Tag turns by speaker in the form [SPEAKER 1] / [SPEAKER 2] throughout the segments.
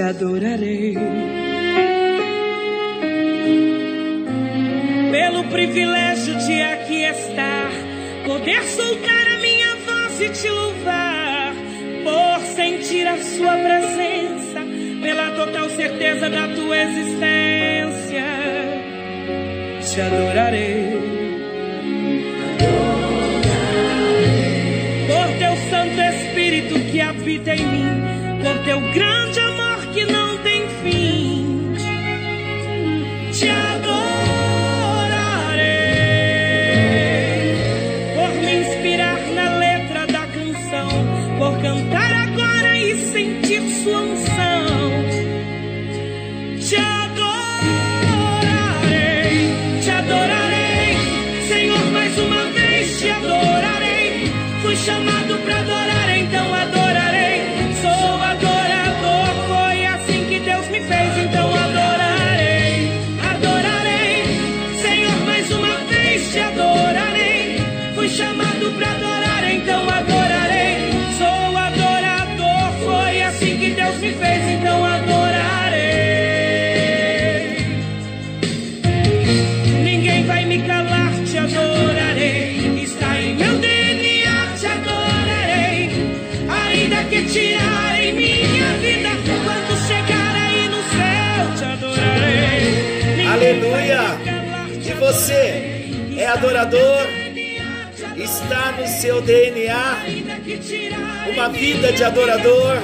[SPEAKER 1] te adorarei. Pelo privilégio de aqui estar, poder soltar a minha voz e te louvar, por sentir a sua presença, pela total certeza da tua existência, te adorarei. Por teu Santo Espírito que habita em mim, por teu grande
[SPEAKER 2] adorador? Está no seu DNA uma vida de adorador.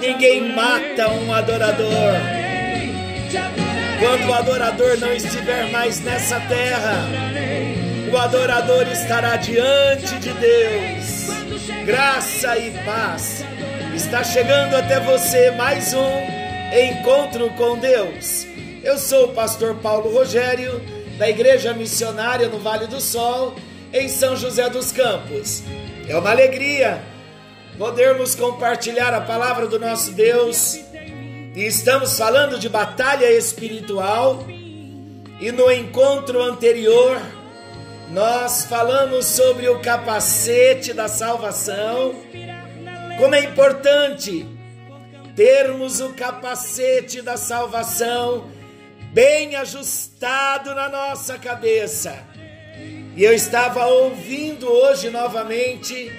[SPEAKER 2] Ninguém mata um adorador. Quando o adorador não estiver mais nessa terra, o adorador estará diante de Deus. Graça e paz. Está chegando até você mais um encontro com Deus. Eu sou o pastor Paulo Rogério, da Igreja Missionária no Vale do Sol, em São José dos Campos. É uma alegria podermos compartilhar a palavra do nosso Deus. E estamos falando de batalha espiritual. E no encontro anterior, nós falamos sobre o capacete da salvação. Como é importante termos o capacete da salvação bem ajustado na nossa cabeça. E eu estava ouvindo hoje novamente,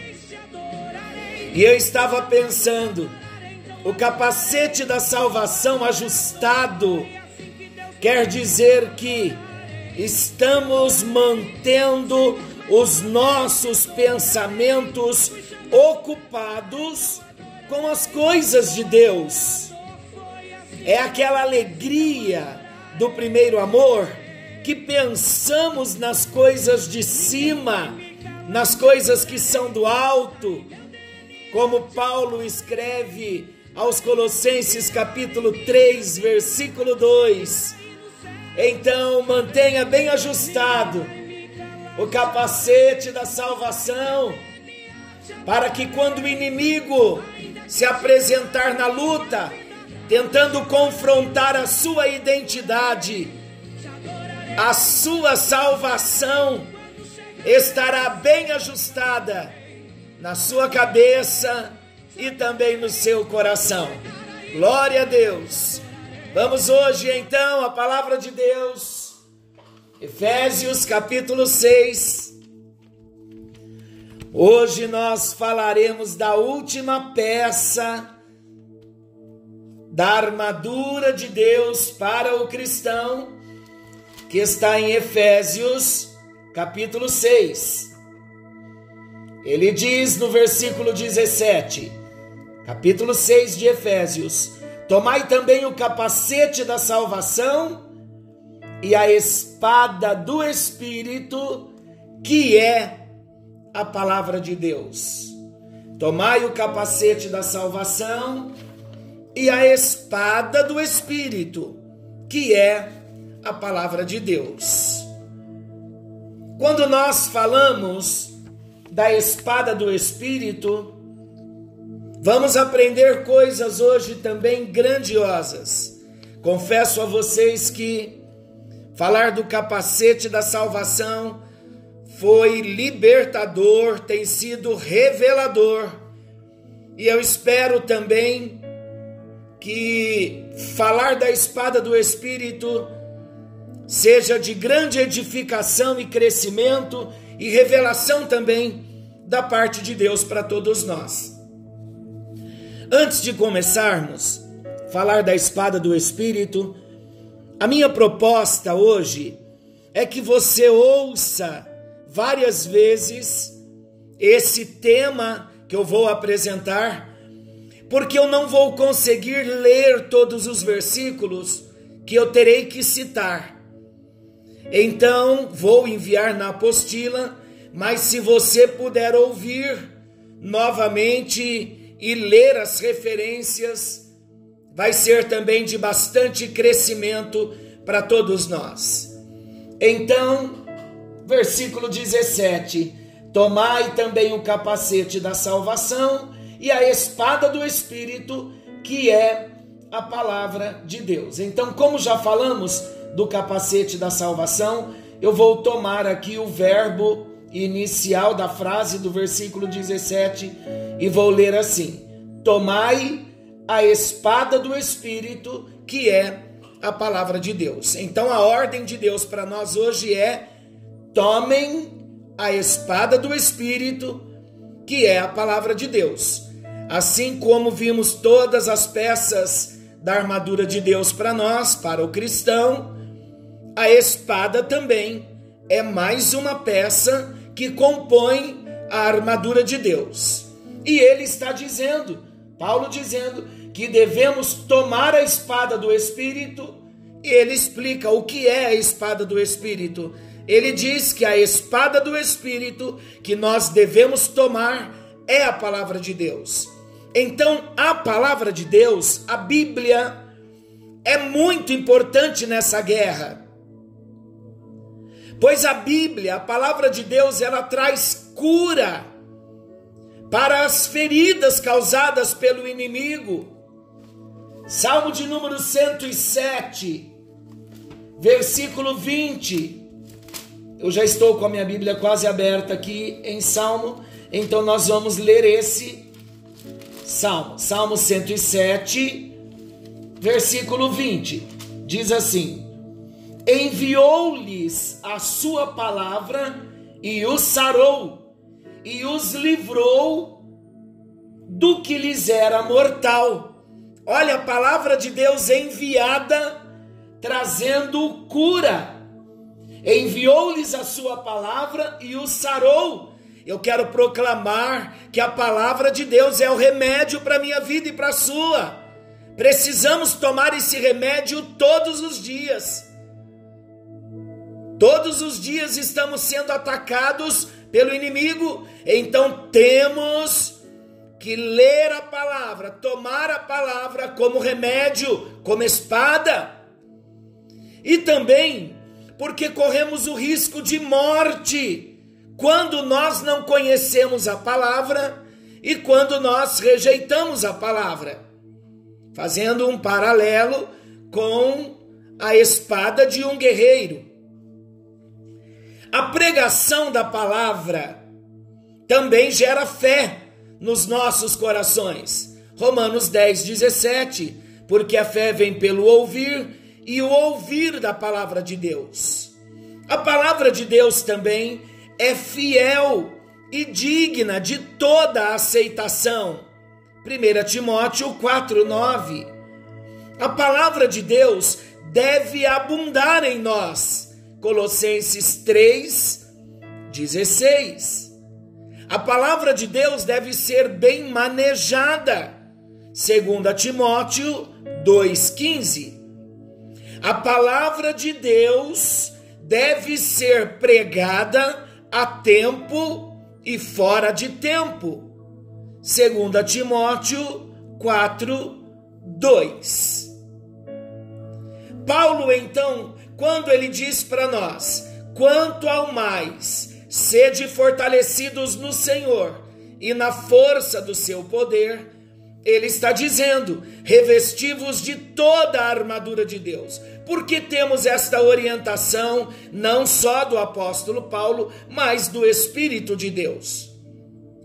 [SPEAKER 2] e eu estava pensando, o capacete da salvação ajustado quer dizer que estamos mantendo os nossos pensamentos ocupados com as coisas de Deus. É aquela alegria do primeiro amor que pensamos nas coisas de cima, nas coisas que são do alto, como Paulo escreve aos Colossenses capítulo 3, versículo 2. Então, mantenha bem ajustado o capacete da salvação, para que quando o inimigo se apresentar na luta, tentando confrontar a sua identidade, a sua salvação estará bem ajustada na sua cabeça e também no seu coração. Glória a Deus. Vamos hoje então a palavra de Deus. Efésios capítulo 6. Hoje nós falaremos da última peça da armadura de Deus para o cristão, que está em Efésios capítulo 6. Ele diz no versículo 17, capítulo 6 de Efésios: Tomai também o capacete da salvação e a espada do Espírito, que é a palavra de Deus. Tomai o capacete da salvação e a espada do Espírito, que é a palavra de Deus. Quando nós falamos da espada do Espírito, vamos aprender coisas hoje também grandiosas. Confesso a vocês que falar do capacete da salvação foi libertador, tem sido revelador, e eu espero também que falar da espada do Espírito seja de grande edificação e crescimento e revelação também da parte de Deus para todos nós. Antes de começarmos a falar da espada do Espírito, a minha proposta hoje é que você ouça várias vezes esse tema que eu vou apresentar, porque eu não vou conseguir ler todos os versículos que eu terei que citar. Então vou enviar na apostila, mas se você puder ouvir novamente e ler as referências, vai ser também de bastante crescimento para todos nós. Então, versículo 17: Tomai também o capacete da salvação e a espada do Espírito, que é a palavra de Deus. Então, como já falamos, do capacete da salvação, eu vou tomar aqui o verbo inicial da frase do versículo 17 e vou ler assim: Tomai a espada do Espírito, que é a palavra de Deus. Então a ordem de Deus para nós hoje é: tomem a espada do Espírito, que é a palavra de Deus. Assim como vimos todas as peças da armadura de Deus para nós, para o cristão, a espada também é mais uma peça que compõe a armadura de Deus. E ele está dizendo, Paulo dizendo, que devemos tomar a espada do Espírito. E ele explica o que é a espada do Espírito. Ele diz que a espada do Espírito que nós devemos tomar é a palavra de Deus. Então, a palavra de Deus, a Bíblia, é muito importante nessa guerra. Pois a Bíblia, a palavra de Deus, ela traz cura para as feridas causadas pelo inimigo. Salmo de número 107, versículo 20. Eu já estou com a minha Bíblia quase aberta aqui em Salmo, então nós vamos ler esse Salmo. Salmo 107, versículo 20. Diz assim: enviou-lhes a sua palavra e os sarou e os livrou do que lhes era mortal. Olha a palavra de Deus enviada trazendo cura. Enviou-lhes a sua palavra e os sarou. Eu quero proclamar que a palavra de Deus é o remédio para a minha vida e para a sua. Precisamos tomar esse remédio todos os dias. Todos os dias estamos sendo atacados pelo inimigo, então temos que ler a palavra, tomar a palavra como remédio, como espada. E também porque corremos o risco de morte quando nós não conhecemos a palavra e quando nós rejeitamos a palavra. Fazendo um paralelo com a espada de um guerreiro. A pregação da palavra também gera fé nos nossos corações. Romanos 10, 17. Porque a fé vem pelo ouvir e o ouvir da palavra de Deus. A palavra de Deus também é fiel e digna de toda aceitação. 1 Timóteo 4, 9. A palavra de Deus deve abundar em nós Colossenses 3, 16. A palavra de Deus deve ser bem manejada, segundo Timóteo 2,15. A palavra de Deus deve ser pregada a tempo e fora de tempo, segundo Timóteo 4, 2. Paulo então quando ele diz para nós: quanto ao mais, sede fortalecidos no Senhor e na força do seu poder, ele está dizendo: revestivos de toda a armadura de Deus. Porque temos esta orientação não só do apóstolo Paulo, mas do Espírito de Deus.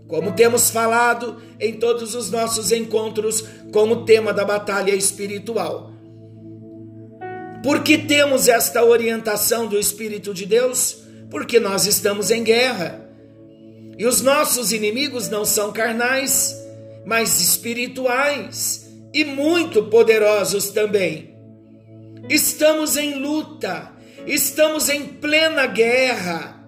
[SPEAKER 2] como temos falado em todos os nossos encontros com o tema da batalha espiritual. Por que temos esta orientação do Espírito de Deus? Porque nós estamos em guerra. E os nossos inimigos não são carnais, mas espirituais e muito poderosos também. Estamos em luta, estamos em plena guerra.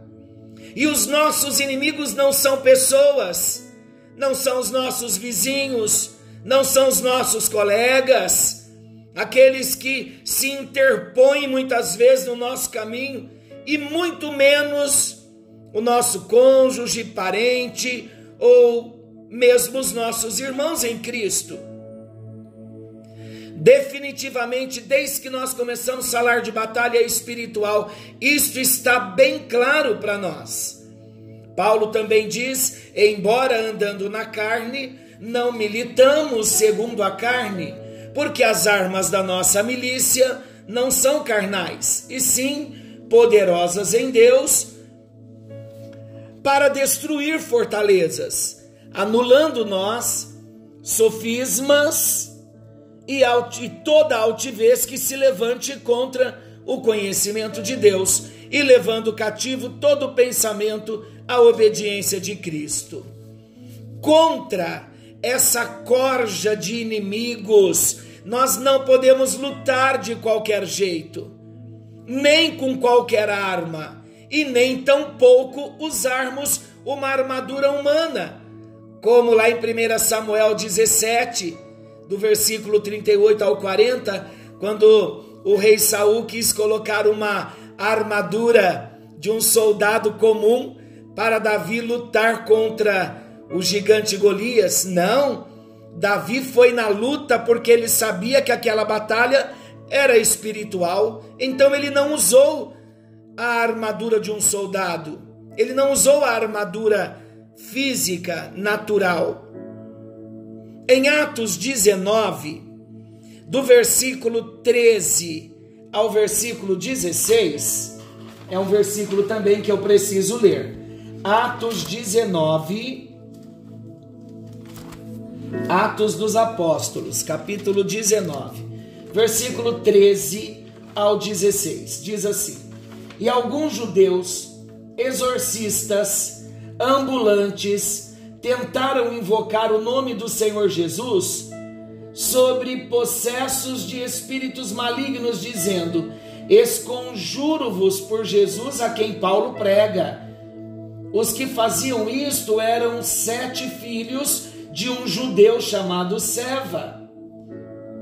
[SPEAKER 2] E os nossos inimigos não são pessoas, não são os nossos vizinhos, não são os nossos colegas aqueles que se interpõem muitas vezes no nosso caminho, e muito menos o nosso cônjuge, parente ou mesmo os nossos irmãos em Cristo. Definitivamente, desde que nós começamos a falar de batalha espiritual, isto está bem claro para nós. Paulo também diz: embora andando na carne, não militamos segundo a carne porque as armas da nossa milícia não são carnais, e sim poderosas em Deus para destruir fortalezas, anulando nós sofismas e, e toda altivez que se levante contra o conhecimento de Deus e levando cativo todo pensamento à obediência de Cristo. Contra essa corja de inimigos nós não podemos lutar de qualquer jeito, nem com qualquer arma, e nem tampouco usarmos uma armadura humana, como lá em 1 Samuel 17, do versículo 38 ao 40, quando o rei Saul quis colocar uma armadura de um soldado comum para Davi lutar contra o gigante Golias. Não, Davi foi na luta porque ele sabia que aquela batalha era espiritual, então ele não usou a armadura de um soldado, ele não usou a armadura física natural. Em Atos 19, do versículo 13 ao versículo 16, é um versículo também que eu preciso ler. Atos 19, Atos dos Apóstolos, capítulo 19, versículo 13 ao 16. Diz assim: E alguns judeus, exorcistas, ambulantes, tentaram invocar o nome do Senhor Jesus sobre possessos de espíritos malignos, dizendo: Esconjuro-vos por Jesus a quem Paulo prega. Os que faziam isto eram sete filhos de um judeu chamado Seva,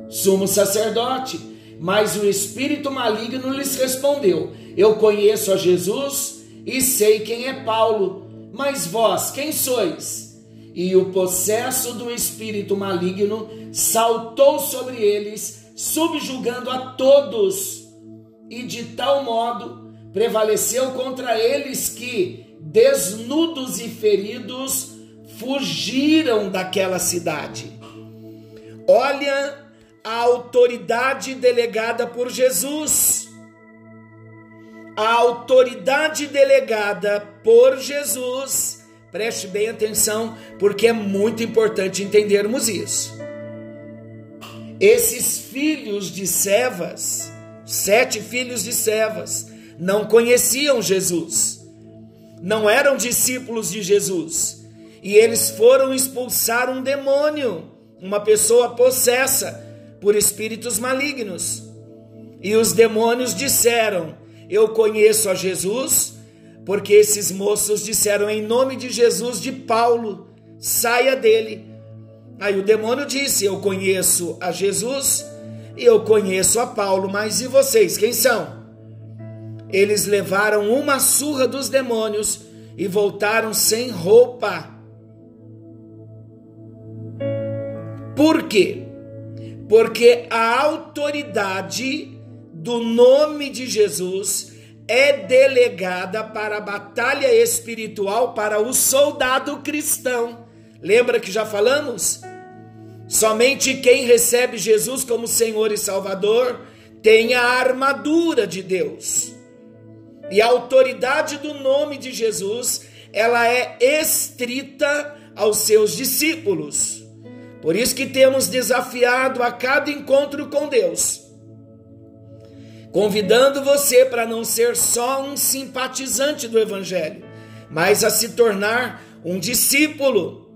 [SPEAKER 2] sumo sacerdote. Mas o espírito maligno lhes respondeu: Eu conheço a Jesus e sei quem é Paulo, mas vós quem sois? E o possesso do espírito maligno saltou sobre eles, subjugando a todos, e de tal modo prevaleceu contra eles que, desnudos e feridos, fugiram daquela cidade. Olha a autoridade delegada por Jesus. A autoridade delegada por Jesus. Preste bem atenção, porque é muito importante entendermos isso. Esses filhos de Sevas, sete filhos de Sevas, não conheciam Jesus, não eram discípulos de Jesus e eles foram expulsar um demônio, uma pessoa possessa por espíritos malignos. E os demônios disseram: Eu conheço a Jesus, porque esses moços disseram em nome de Jesus de Paulo, saia dele. Aí o demônio disse: Eu conheço a Jesus e eu conheço a Paulo, mas e vocês, quem são? Eles levaram uma surra dos demônios e voltaram sem roupa. Por quê? Porque a autoridade do nome de Jesus é delegada para a batalha espiritual para o soldado cristão. Lembra que já falamos? Somente quem recebe Jesus como Senhor e Salvador tem a armadura de Deus. E a autoridade do nome de Jesus, ela é estrita aos seus discípulos. Por isso que temos desafiado a cada encontro com Deus, convidando você para não ser só um simpatizante do Evangelho, mas a se tornar um discípulo,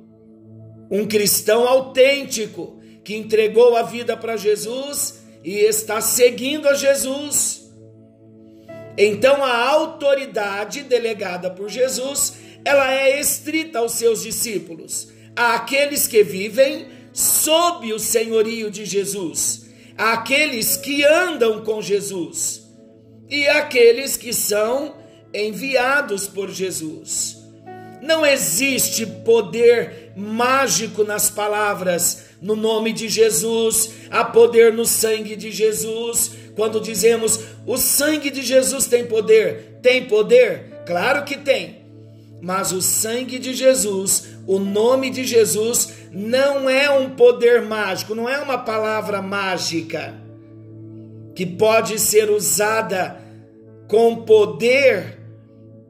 [SPEAKER 2] um cristão autêntico que entregou a vida para Jesus e está seguindo a Jesus. Então a autoridade delegada por Jesus, ela é estrita aos seus discípulos, àqueles que vivem sob o senhorio de Jesus, àqueles que andam com Jesus e àqueles que são enviados por Jesus. Não existe poder mágico nas palavras no nome de Jesus, há poder no sangue de Jesus. Quando dizemos o sangue de Jesus tem poder, tem poder? Claro que tem. Mas o sangue de Jesus, o nome de Jesus, não é um poder mágico, não é uma palavra mágica que pode ser usada com poder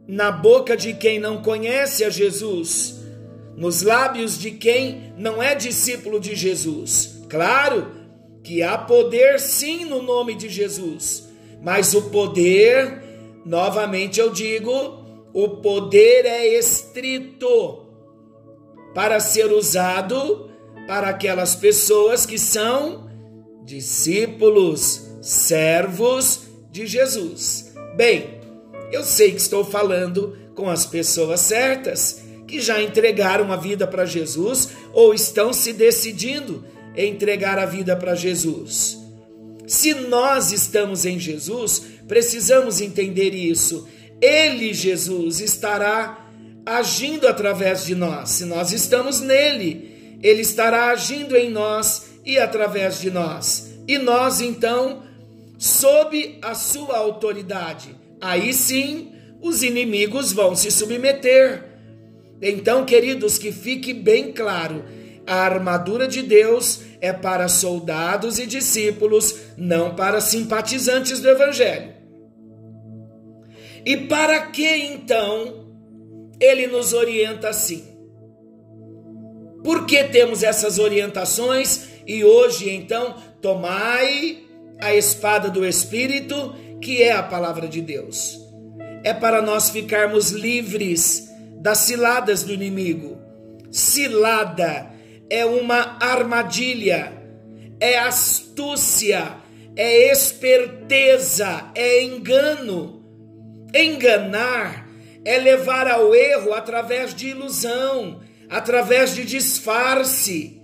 [SPEAKER 2] na boca de quem não conhece a Jesus nos lábios de quem não é discípulo de Jesus. Claro que há poder sim no nome de Jesus, mas o poder, novamente eu digo, o poder é estrito para ser usado para aquelas pessoas que são discípulos, servos de Jesus. Bem, eu sei que estou falando com as pessoas certas que já entregaram a vida para Jesus ou estão se decidindo entregar a vida para Jesus. Se nós estamos em Jesus, precisamos entender isso. Ele, Jesus, estará agindo através de nós. Se nós estamos nele, ele estará agindo em nós e através de nós. E nós, então, sob a sua autoridade. Aí sim, os inimigos vão se submeter então, queridos, que fique bem claro: a armadura de Deus é para soldados e discípulos, não para simpatizantes do Evangelho. E para que então ele nos orienta assim? Por que temos essas orientações? E hoje, então, tomai a espada do Espírito, que é a palavra de Deus. É para nós ficarmos livres das ciladas do inimigo. Cilada é uma armadilha, é astúcia, é esperteza, é engano. Enganar é levar ao erro através de ilusão, através de disfarce.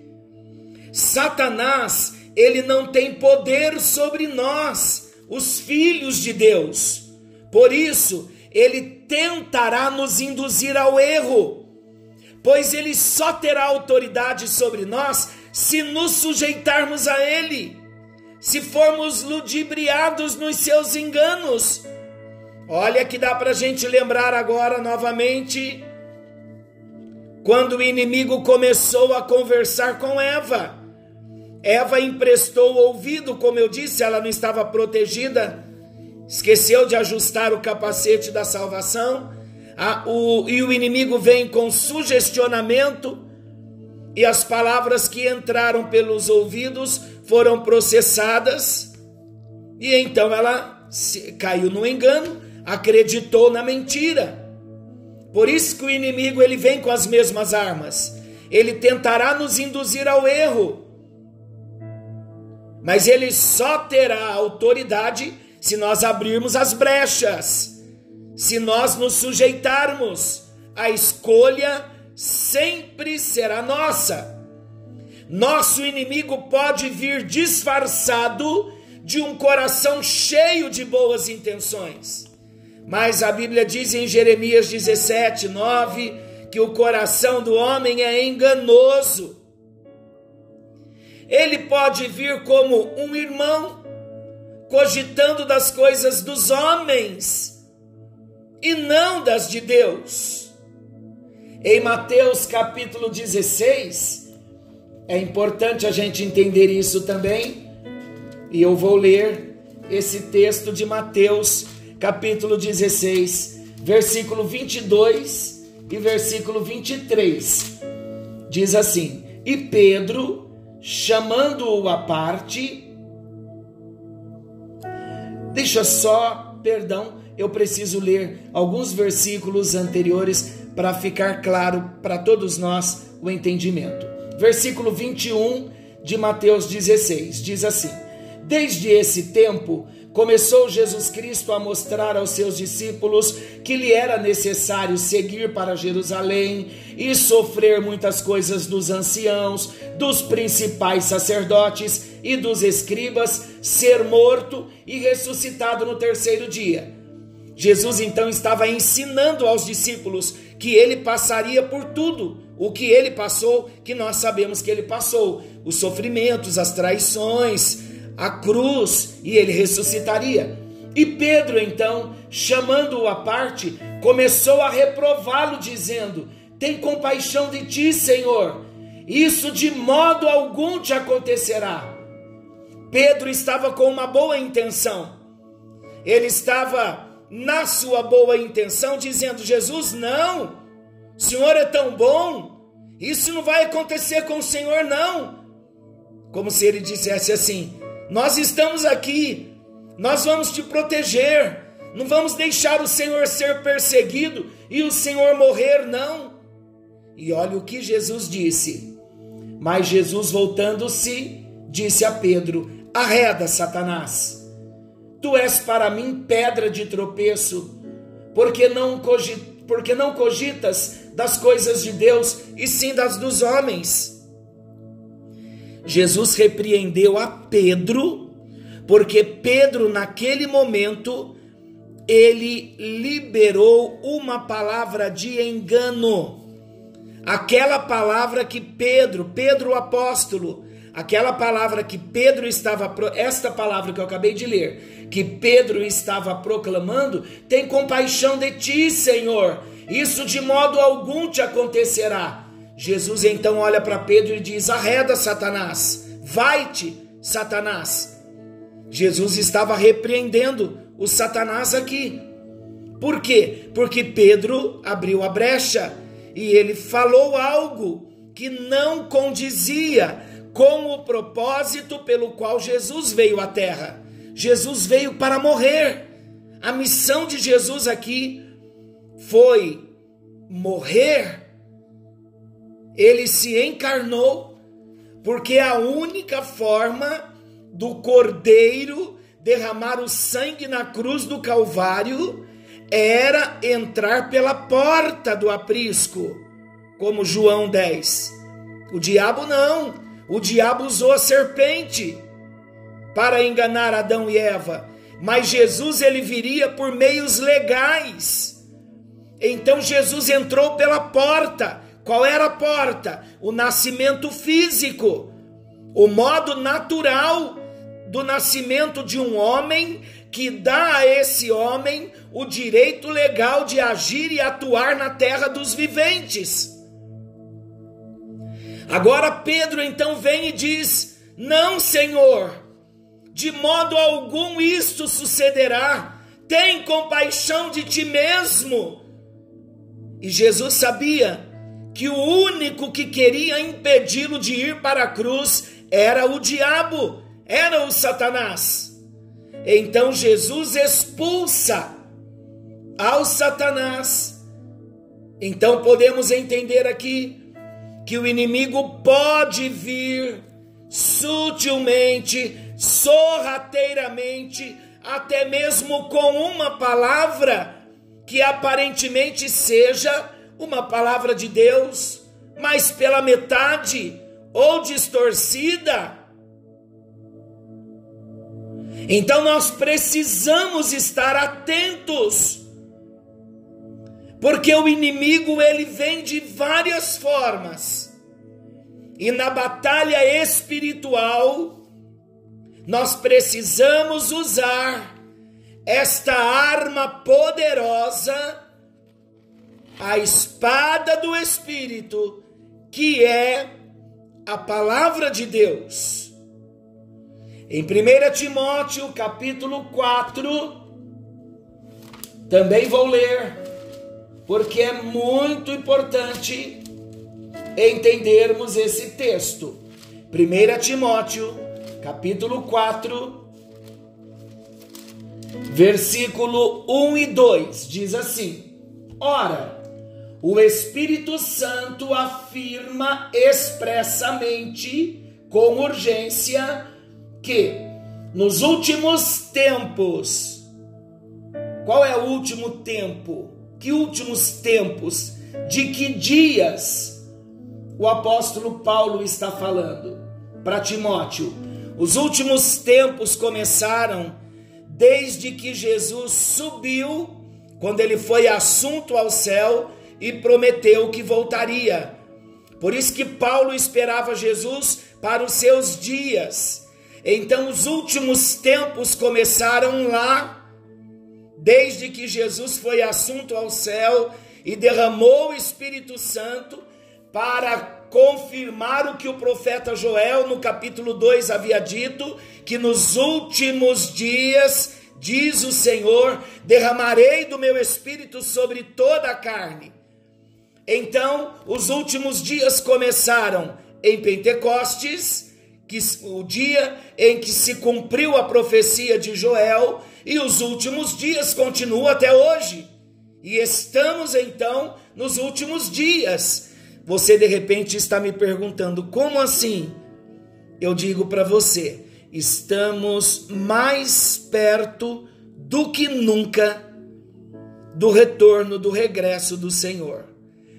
[SPEAKER 2] Satanás, ele não tem poder sobre nós, os filhos de Deus. Por isso, ele tentará nos induzir ao erro, pois ele só terá autoridade sobre nós se nos sujeitarmos a ele, se formos ludibriados nos seus enganos. Olha que dá para a gente lembrar agora novamente quando o inimigo começou a conversar com Eva. Eva emprestou o ouvido, como eu disse, ela não estava protegida esqueceu de ajustar o capacete da salvação, a, o, e o inimigo vem com sugestionamento, e as palavras que entraram pelos ouvidos foram processadas, e então ela se, caiu no engano, acreditou na mentira. Por isso que o inimigo ele vem com as mesmas armas. Ele tentará nos induzir ao erro. Mas ele só terá autoridade se nós abrirmos as brechas, se nós nos sujeitarmos, a escolha sempre será nossa. Nosso inimigo pode vir disfarçado de um coração cheio de boas intenções. Mas a Bíblia diz em Jeremias 17, 9, que o coração do homem é enganoso. Ele pode vir como um irmão cogitando das coisas dos homens e não das de Deus. Em Mateus capítulo 16, é importante a gente entender isso também, e eu vou ler esse texto de Mateus capítulo 16, versículo 22 e versículo 23. diz assim: E Pedro, chamando-o à parte, deixa só, perdão, eu preciso ler alguns versículos anteriores para ficar claro para todos nós o entendimento. Versículo 21 de Mateus 16 diz assim: Desde esse tempo começou Jesus Cristo a mostrar aos seus discípulos que lhe era necessário seguir para Jerusalém e sofrer muitas coisas dos anciãos, dos principais sacerdotes e dos escribas, ser morto e ressuscitado no terceiro dia. Jesus então estava ensinando aos discípulos que ele passaria por tudo o que ele passou, que nós sabemos que ele passou: os sofrimentos, as traições, a cruz, e ele ressuscitaria. E Pedro, então, chamando-o à parte, começou a reprová-lo, dizendo: Tem compaixão de ti, Senhor, isso de modo algum te acontecerá. Pedro estava com uma boa intenção, ele estava na sua boa intenção, dizendo: Jesus, não, o Senhor é tão bom, isso não vai acontecer com o Senhor, não. Como se ele dissesse assim: Nós estamos aqui, nós vamos te proteger, não vamos deixar o Senhor ser perseguido e o Senhor morrer, não. E olha o que Jesus disse. Mas Jesus, voltando-se, disse a Pedro: Arreda, Satanás Tu és para mim pedra de tropeço, porque não, porque não cogitas das coisas de Deus e sim das dos homens. Jesus repreendeu a Pedro, porque Pedro, naquele momento, ele liberou uma palavra de engano. Aquela palavra que Pedro, Pedro o apóstolo, aquela palavra que Pedro estava, esta palavra que eu acabei de ler, que Pedro estava proclamando: Tem compaixão de ti, Senhor, isso de modo algum te acontecerá. Jesus então olha para Pedro e diz: Arreda, Satanás, vai-te, Satanás. Jesus estava repreendendo o Satanás aqui. Por quê? Porque Pedro abriu a brecha e ele falou algo que não condizia com o propósito pelo qual Jesus veio à terra. Jesus veio para morrer. A missão de Jesus aqui foi morrer. Ele se encarnou, porque a única forma do cordeiro derramar o sangue na cruz do Calvário era entrar pela porta do aprisco, como João 10. O diabo não, o diabo usou a serpente para enganar Adão e Eva, mas Jesus ele viria por meios legais. Então Jesus entrou pela porta. Qual era a porta? O nascimento físico, o modo natural do nascimento de um homem que dá a esse homem o direito legal de agir e atuar na terra dos viventes. Agora Pedro então vem e diz: Não, Senhor, de modo algum isto sucederá. Tem compaixão de ti mesmo. E Jesus sabia que o único que queria impedi-lo de ir para a cruz era o diabo, era o Satanás. Então Jesus expulsa ao Satanás. Então podemos entender aqui que o inimigo pode vir sutilmente sorrateiramente, até mesmo com uma palavra que aparentemente seja uma palavra de Deus, mas pela metade ou distorcida. Então nós precisamos estar atentos. Porque o inimigo ele vem de várias formas. E na batalha espiritual, nós precisamos usar esta arma poderosa, a espada do Espírito, que é a palavra de Deus. Em 1 Timóteo capítulo 4, também vou ler, porque é muito importante entendermos esse texto. 1 Timóteo, capítulo 4, versículo 1 e 2, diz assim: Ora, o Espírito Santo afirma expressamente, com urgência, que nos últimos tempos, qual é o último tempo? Que últimos tempos? De que dias o apóstolo Paulo está falando para Timóteo? Os últimos tempos começaram desde que Jesus subiu, quando ele foi assunto ao céu e prometeu que voltaria. Por isso que Paulo esperava Jesus para os seus dias. Então os últimos tempos começaram lá, desde que Jesus foi assunto ao céu e derramou o Espírito Santo para confirmar o que o profeta Joel no capítulo 2 havia dito, que nos últimos dias, diz o Senhor, derramarei do meu espírito sobre toda a carne. Então, os últimos dias começaram em Pentecostes, que o dia em que se cumpriu a profecia de Joel, e os últimos dias continuam até hoje. E estamos então nos últimos dias. Você de repente está me perguntando: como assim? Eu digo para você, estamos mais perto do que nunca do retorno, do regresso do Senhor.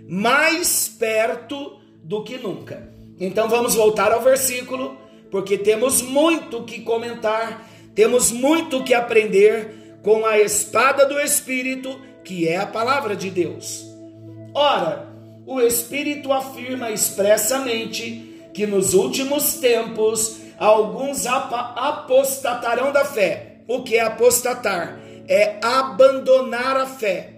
[SPEAKER 2] Mais perto do que nunca. Então vamos voltar ao versículo, porque temos muito que comentar, temos muito que aprender com a espada do Espírito, que é a palavra de Deus. Ora, o Espírito afirma expressamente que nos últimos tempos alguns apostatarão da fé. O que é apostatar? É abandonar a fé.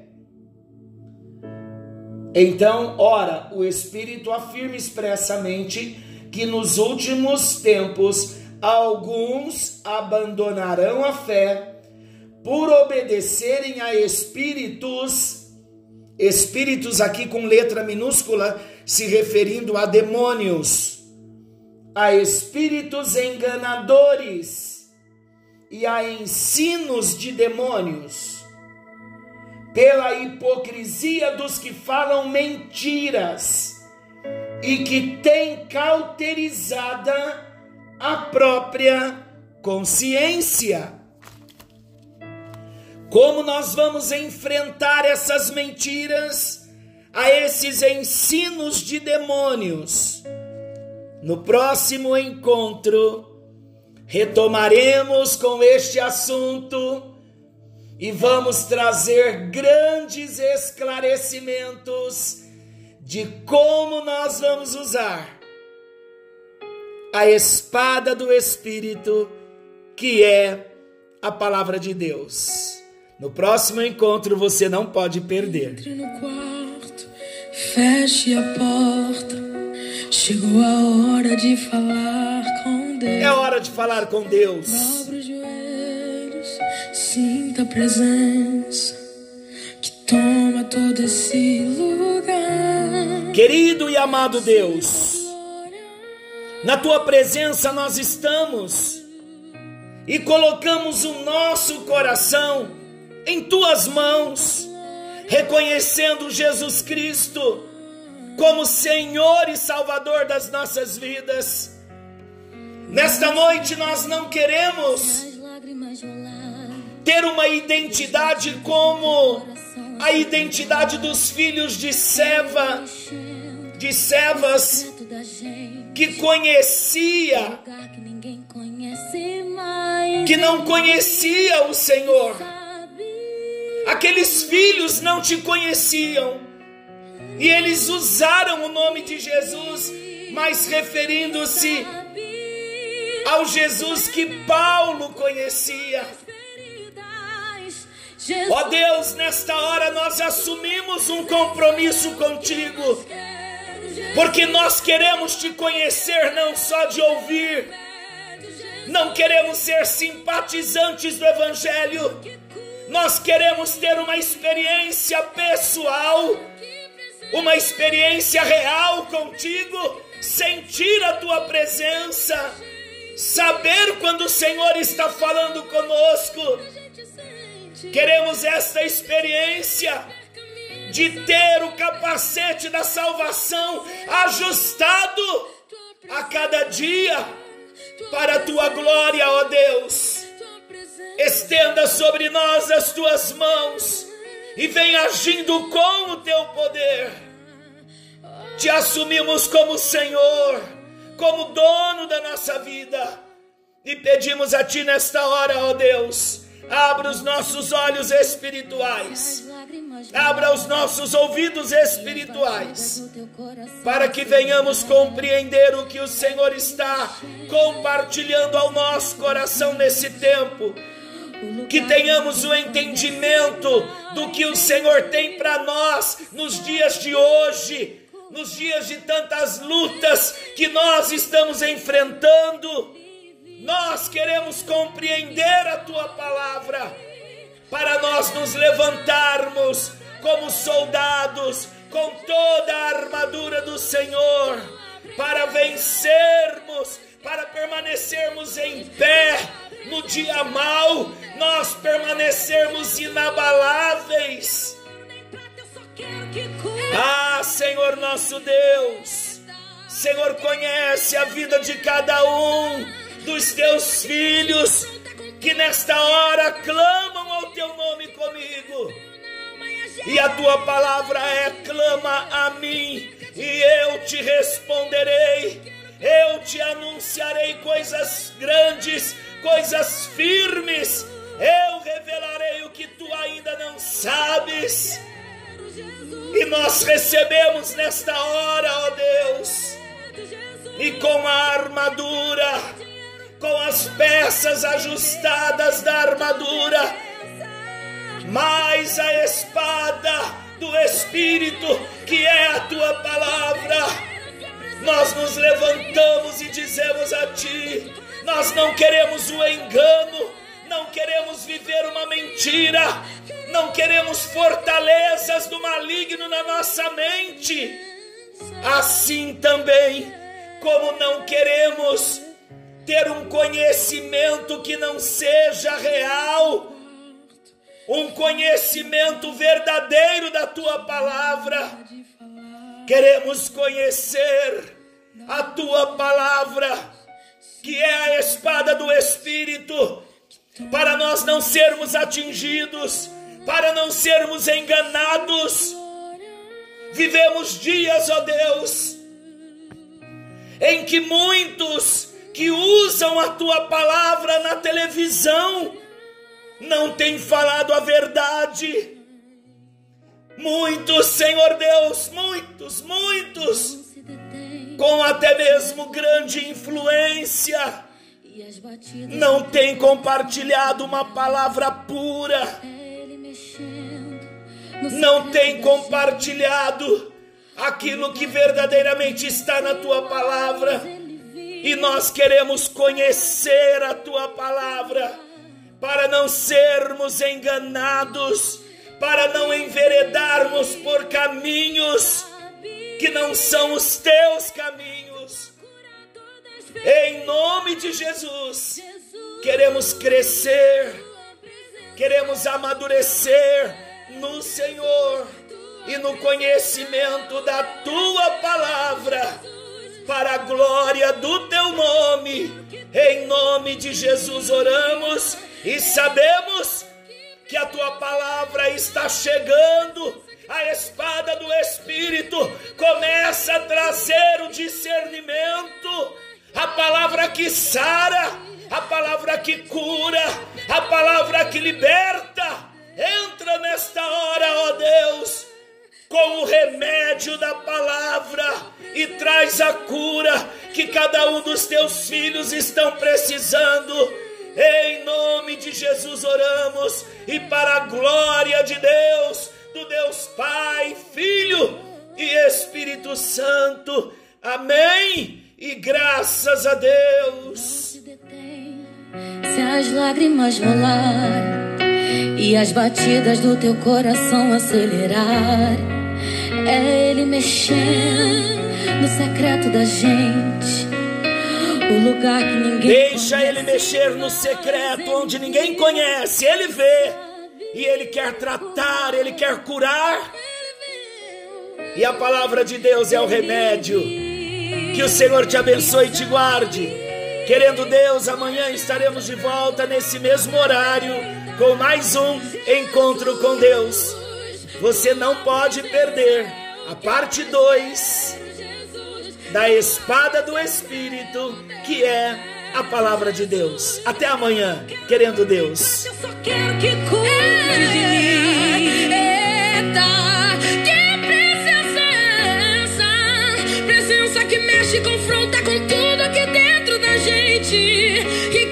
[SPEAKER 2] Então, ora, o Espírito afirma expressamente que nos últimos tempos alguns abandonarão a fé por obedecerem a espíritos, espíritos aqui com letra minúscula, se referindo a demônios a espíritos enganadores e a ensinos de demônios, pela hipocrisia dos que falam mentiras e que têm cauterizada a própria consciência. Como nós vamos enfrentar essas mentiras, a esses ensinos de demônios? No próximo encontro, retomaremos com este assunto e vamos trazer grandes esclarecimentos de como nós vamos usar a espada do Espírito, que é a palavra de Deus. No próximo encontro você não pode perder.
[SPEAKER 1] Entre no quarto, feche a porta. Chegou a hora de falar com Deus.
[SPEAKER 2] É hora de falar com Deus.
[SPEAKER 1] Sinta a presença que toma todo esse lugar.
[SPEAKER 2] Querido e amado Deus, na tua presença nós estamos e colocamos o nosso coração em tuas mãos, reconhecendo Jesus Cristo como Senhor e Salvador das nossas vidas. Nesta noite nós não queremos ter uma identidade como a identidade dos filhos de Seva, de Sevas, que conhecia, que não conhecia o Senhor. Aqueles filhos não te conheciam e eles usaram o nome de Jesus, mas referindo-se ao Jesus que Paulo conhecia. Ó oh Deus, nesta hora nós assumimos um compromisso contigo, porque nós queremos te conhecer não só de ouvir, não queremos ser simpatizantes do Evangelho, nós queremos ter uma experiência pessoal uma experiência real contigo, sentir a tua presença, saber quando o Senhor está falando conosco. Queremos esta experiência de ter o capacete da salvação ajustado a cada dia para a tua glória, ó Deus. Estenda sobre nós as tuas mãos e vem agindo com o teu poder. Te assumimos como Senhor, como dono da nossa vida e pedimos a Ti nesta hora, ó Deus, abra os nossos olhos espirituais, abra os nossos ouvidos espirituais, para que venhamos compreender o que o Senhor está compartilhando ao nosso coração nesse tempo. Que tenhamos o entendimento do que o Senhor tem para nós nos dias de hoje, nos dias de tantas lutas que nós estamos enfrentando. Nós queremos compreender a tua palavra para nós nos levantarmos como soldados com toda a armadura do Senhor para vencermos, para permanecermos em pé no dia mau, nós permanecermos inabaláveis. Ah, Senhor nosso Deus, Senhor conhece a vida de cada um dos teus filhos que nesta hora clamam ao teu nome comigo. E a tua palavra é: clama a mim, e eu te responderei. Eu te anunciarei coisas grandes coisas firmes, eu revelarei o que tu ainda não sabes. E nós recebemos nesta hora, ó Deus, e com a armadura, com as peças ajustadas da armadura, mais a espada do Espírito, que é a tua palavra, nós nos levantamos e dizemos a ti: nós não queremos o engano, não queremos viver uma mentira, não queremos fortalezas do maligno na nossa mente. Assim também, como não queremos ter um conhecimento que não seja real, um conhecimento verdadeiro da tua palavra. Queremos conhecer a tua palavra que é a espada do Espírito, para nós não sermos atingidos, para não sermos enganados. Vivemos dias, ó Deus, em que muitos que usam a tua palavra na televisão não têm falado a verdade. Muitos, Senhor Deus, muitos, muitos com até mesmo grande influência, não tem compartilhado uma palavra pura, não tem compartilhado aquilo que verdadeiramente está na tua palavra, e nós queremos conhecer a tua palavra para não sermos enganados, para não enveredarmos por caminhos que não são os teus caminhos. Em nome de Jesus, queremos crescer, queremos amadurecer no Senhor e no conhecimento da tua palavra, para a glória do teu nome. Em nome de Jesus oramos e sabemos que a tua palavra está chegando a espada do Espírito começa a trazer o discernimento, a palavra que sara, a palavra que cura, a palavra que liberta. Entra nesta hora, ó Deus, com o remédio da palavra e traz a cura que cada um dos teus filhos estão precisando. Em nome de Jesus oramos e para a glória de Deus do Deus Pai, Filho e Espírito Santo. Amém. E graças a Deus.
[SPEAKER 3] Se as lágrimas rolar e as batidas do teu coração acelerar,
[SPEAKER 1] É Ele mexendo no secreto da gente. O lugar que ninguém
[SPEAKER 2] Deixa
[SPEAKER 1] conhece.
[SPEAKER 2] Ele mexer no secreto onde ninguém conhece. Ele vê. E Ele quer tratar, Ele quer curar. E a palavra de Deus é o remédio. Que o Senhor te abençoe e te guarde. Querendo Deus, amanhã estaremos de volta nesse mesmo horário com mais um encontro com Deus. Você não pode perder a parte 2 da espada do Espírito, que é a palavra de Deus. Até amanhã, querendo Deus.
[SPEAKER 1] Que mexe, confronta com tudo aqui dentro da gente. Que